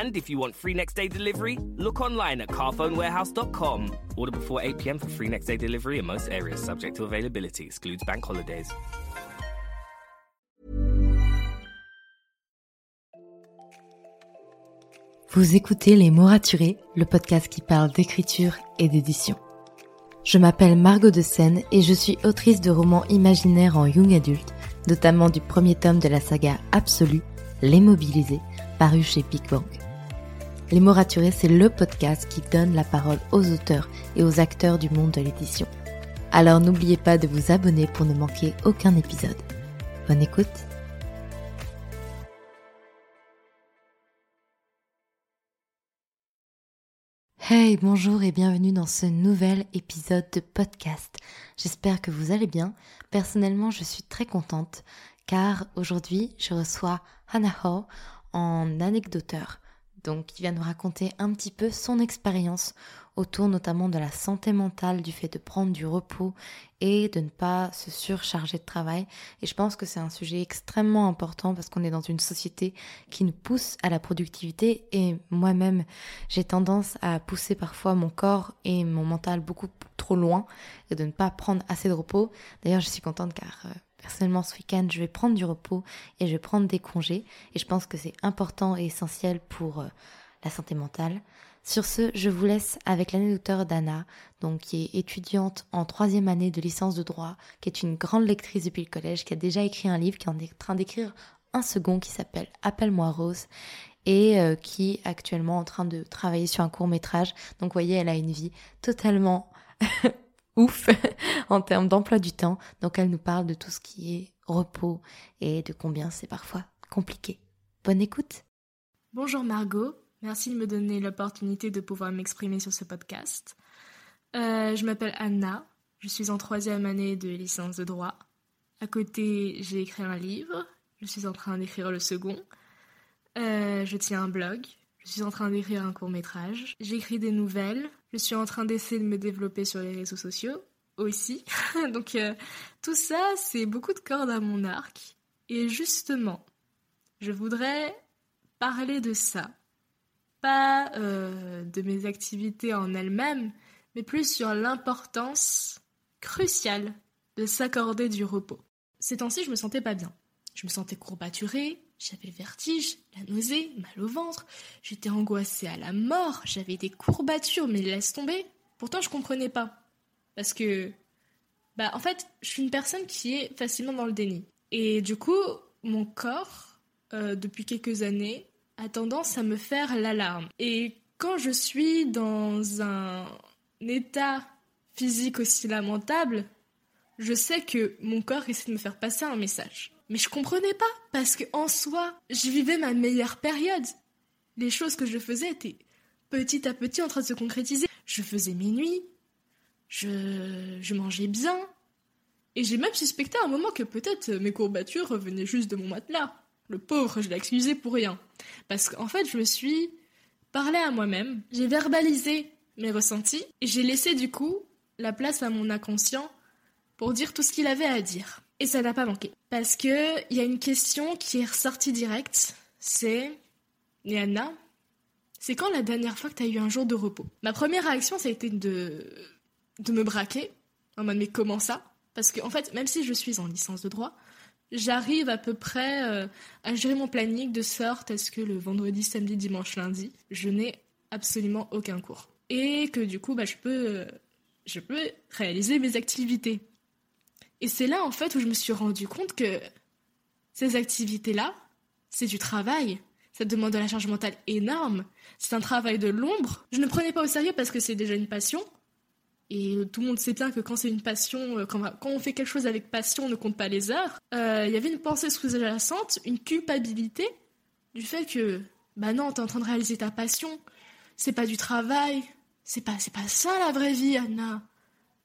And if you want free next day delivery, look online at carphonewarehouse.com. Order before 8 pm for free next day delivery in most areas, subject to availability, excludes bank holidays. Vous écoutez Les mots raturés, le podcast qui parle d'écriture et d'édition. Je m'appelle Margot de Seine et je suis autrice de romans imaginaires en young adulte, notamment du premier tome de la saga Absolue, Les Mobilisés, paru chez Big. Les mots raturés, c'est le podcast qui donne la parole aux auteurs et aux acteurs du monde de l'édition. Alors n'oubliez pas de vous abonner pour ne manquer aucun épisode. Bonne écoute Hey, bonjour et bienvenue dans ce nouvel épisode de podcast. J'espère que vous allez bien. Personnellement, je suis très contente car aujourd'hui, je reçois Hannah Ho en anecdoteur. Donc, il vient nous raconter un petit peu son expérience autour notamment de la santé mentale, du fait de prendre du repos et de ne pas se surcharger de travail. Et je pense que c'est un sujet extrêmement important parce qu'on est dans une société qui nous pousse à la productivité et moi-même, j'ai tendance à pousser parfois mon corps et mon mental beaucoup trop loin et de ne pas prendre assez de repos. D'ailleurs, je suis contente car... Euh, personnellement, ce week-end, je vais prendre du repos et je vais prendre des congés. Et je pense que c'est important et essentiel pour euh, la santé mentale. Sur ce, je vous laisse avec l'anecdoteur d'Anna, donc qui est étudiante en troisième année de licence de droit, qui est une grande lectrice depuis le collège, qui a déjà écrit un livre, qui est en train d'écrire un second qui s'appelle Appelle-moi Rose et euh, qui est actuellement en train de travailler sur un court métrage. Donc vous voyez, elle a une vie totalement ouf en termes d'emploi du temps. Donc elle nous parle de tout ce qui est repos et de combien c'est parfois compliqué. Bonne écoute. Bonjour Margot, Merci de me donner l'opportunité de pouvoir m'exprimer sur ce podcast. Euh, je m'appelle Anna, je suis en troisième année de licence de droit. À côté, j'ai écrit un livre, je suis en train d'écrire le second. Euh, je tiens un blog, je suis en train d'écrire un court métrage. J'écris des nouvelles, je suis en train d'essayer de me développer sur les réseaux sociaux aussi. Donc euh, tout ça, c'est beaucoup de cordes à mon arc. Et justement, je voudrais parler de ça pas euh, de mes activités en elles-mêmes, mais plus sur l'importance cruciale de s'accorder du repos. Ces temps-ci, je me sentais pas bien. Je me sentais courbaturée, j'avais le vertige, la nausée, mal au ventre, j'étais angoissée à la mort, j'avais des courbatures, mais laisse tomber. Pourtant, je comprenais pas. Parce que, bah, en fait, je suis une personne qui est facilement dans le déni. Et du coup, mon corps, euh, depuis quelques années, a tendance à me faire l'alarme. Et quand je suis dans un état physique aussi lamentable, je sais que mon corps essaie de me faire passer un message. Mais je comprenais pas, parce que en soi, je vivais ma meilleure période. Les choses que je faisais étaient petit à petit en train de se concrétiser. Je faisais mes nuits, je, je mangeais bien, et j'ai même suspecté à un moment que peut-être mes courbatures venaient juste de mon matelas. Le pauvre, je l'ai pour rien. Parce qu'en fait, je me suis parlé à moi-même, j'ai verbalisé mes ressentis, et j'ai laissé du coup la place à mon inconscient pour dire tout ce qu'il avait à dire. Et ça n'a pas manqué. Parce que il y a une question qui est ressortie direct, c'est Néana, c'est quand la dernière fois que tu as eu un jour de repos? Ma première réaction, ça a été de, de me braquer, en mode mais comment ça? Parce qu'en en fait, même si je suis en licence de droit, j'arrive à peu près euh, à gérer mon planning de sorte à ce que le vendredi, samedi, dimanche, lundi, je n'ai absolument aucun cours. et que du coup, bah, je peux, je peux réaliser mes activités. Et c'est là, en fait, où je me suis rendu compte que ces activités-là, c'est du travail. Ça demande de la charge mentale énorme. C'est un travail de l'ombre. Je ne prenais pas au sérieux parce que c'est déjà une passion. Et tout le monde sait bien que quand c'est une passion, euh, quand, on fait quelque chose avec passion, on ne compte pas les heures. Euh, il y avait une pensée sous-jacente, une culpabilité du fait que, bah non, t'es en train de réaliser ta passion. C'est pas du travail. C'est pas, c'est pas ça la vraie vie, Anna.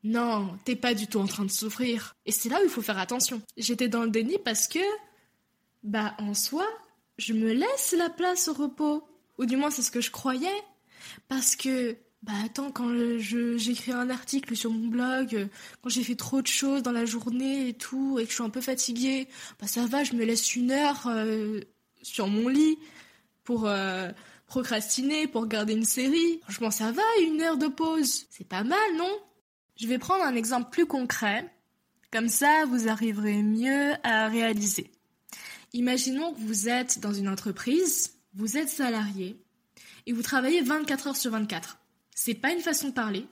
Non, t'es pas du tout en train de souffrir. Et c'est là où il faut faire attention. J'étais dans le déni parce que, bah en soi, je me laisse la place au repos. Ou du moins c'est ce que je croyais. Parce que bah attends, quand j'écris un article sur mon blog, quand j'ai fait trop de choses dans la journée et tout, et que je suis un peu fatiguée, bah ça va, je me laisse une heure euh, sur mon lit pour euh, procrastiner, pour regarder une série. Franchement, ça va, une heure de pause. C'est pas mal, non? Je vais prendre un exemple plus concret. Comme ça, vous arriverez mieux à réaliser. Imaginons que vous êtes dans une entreprise, vous êtes salarié, et vous travaillez 24 heures sur 24. C'est pas une façon de parler.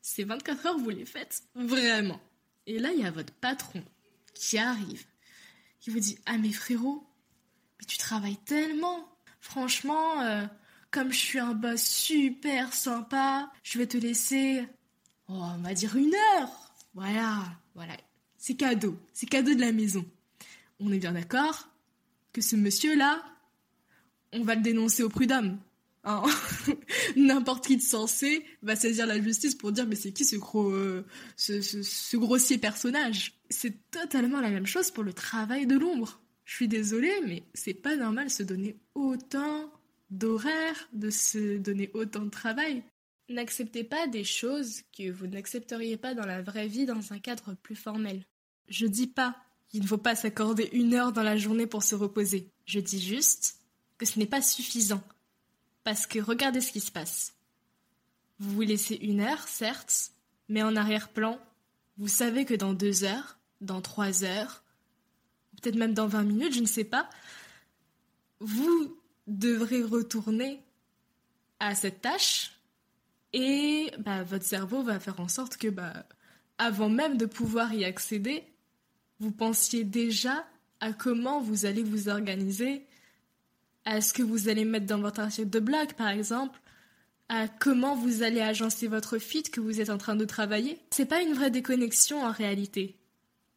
Ces 24 heures, vous les faites vraiment. Et là, il y a votre patron qui arrive, qui vous dit Ah, mais frérot, mais tu travailles tellement. Franchement, euh, comme je suis un boss super sympa, je vais te laisser, oh, on va dire une heure. Voilà, voilà. C'est cadeau, c'est cadeau de la maison. On est bien d'accord que ce monsieur-là, on va le dénoncer au prud'homme. Hein. N'importe qui de sensé va saisir la justice pour dire mais c'est qui ce gros, euh, ce, grossier personnage? C'est totalement la même chose pour le travail de l'ombre. Je suis désolée, mais c'est pas normal de se donner autant d'horaires, de se donner autant de travail. N'acceptez pas des choses que vous n'accepteriez pas dans la vraie vie dans un cadre plus formel. Je dis pas qu'il ne faut pas s'accorder une heure dans la journée pour se reposer. Je dis juste que ce n'est pas suffisant parce que regardez ce qui se passe. Vous vous laissez une heure, certes, mais en arrière-plan, vous savez que dans deux heures, dans trois heures, peut-être même dans vingt minutes, je ne sais pas, vous devrez retourner à cette tâche et bah, votre cerveau va faire en sorte que bah, avant même de pouvoir y accéder, vous pensiez déjà à comment vous allez vous organiser à ce que vous allez mettre dans votre article de blog, par exemple, à comment vous allez agencer votre feed que vous êtes en train de travailler. C'est pas une vraie déconnexion en réalité.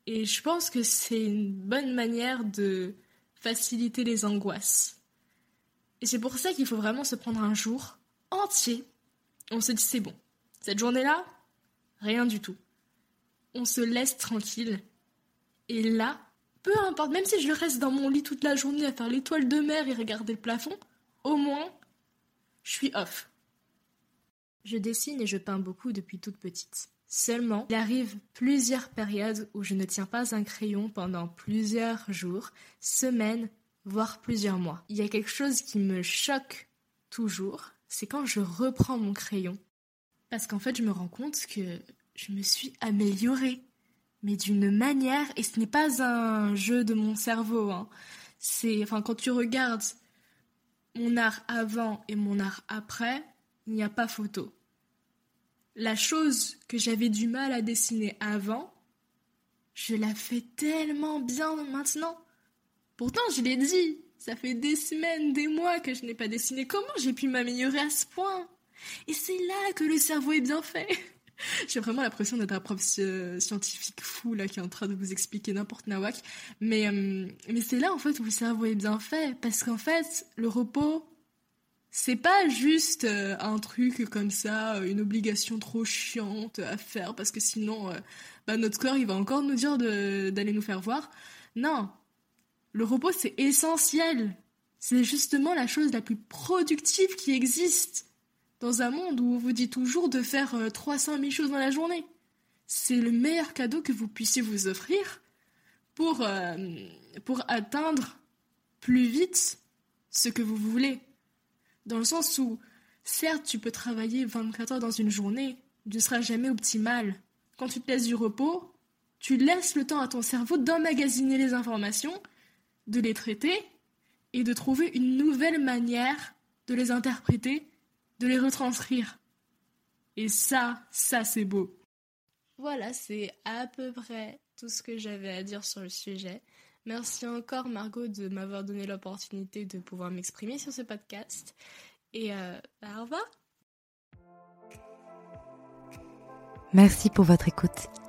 Et je pense que c'est une bonne manière de faciliter les angoisses. Et c'est pour ça qu'il faut vraiment se prendre un jour entier. On se dit c'est bon. Cette journée-là, rien du tout. On se laisse tranquille. Et là, peu importe, même si je reste dans mon lit toute la journée à faire l'étoile de mer et regarder le plafond, au moins, je suis off. Je dessine et je peins beaucoup depuis toute petite. Seulement, il arrive plusieurs périodes où je ne tiens pas un crayon pendant plusieurs jours, semaines, voire plusieurs mois. Il y a quelque chose qui me choque toujours, c'est quand je reprends mon crayon. Parce qu'en fait, je me rends compte que je me suis améliorée mais d'une manière, et ce n'est pas un jeu de mon cerveau, hein. c'est, enfin, quand tu regardes mon art avant et mon art après, il n'y a pas photo. La chose que j'avais du mal à dessiner avant, je la fais tellement bien maintenant. Pourtant, je l'ai dit, ça fait des semaines, des mois que je n'ai pas dessiné. Comment j'ai pu m'améliorer à ce point? Et c'est là que le cerveau est bien fait. J'ai vraiment l'impression d'être un prof scientifique fou là qui est en train de vous expliquer n'importe nawak. Mais, euh, mais c'est là en fait où le cerveau est bien fait parce qu'en fait le repos c'est pas juste euh, un truc comme ça, euh, une obligation trop chiante à faire parce que sinon bah, notre corps il va encore nous dire d'aller nous faire voir. Non, le repos c'est essentiel. C'est justement la chose la plus productive qui existe dans un monde où on vous dit toujours de faire 300 euh, 000 choses dans la journée. C'est le meilleur cadeau que vous puissiez vous offrir pour, euh, pour atteindre plus vite ce que vous voulez. Dans le sens où, certes, tu peux travailler 24 heures dans une journée, tu ne seras jamais optimal. Quand tu te laisses du repos, tu laisses le temps à ton cerveau d'emmagasiner les informations, de les traiter et de trouver une nouvelle manière de les interpréter de les retranscrire. Et ça, ça c'est beau. Voilà, c'est à peu près tout ce que j'avais à dire sur le sujet. Merci encore Margot de m'avoir donné l'opportunité de pouvoir m'exprimer sur ce podcast. Et euh, bah, au revoir. Merci pour votre écoute.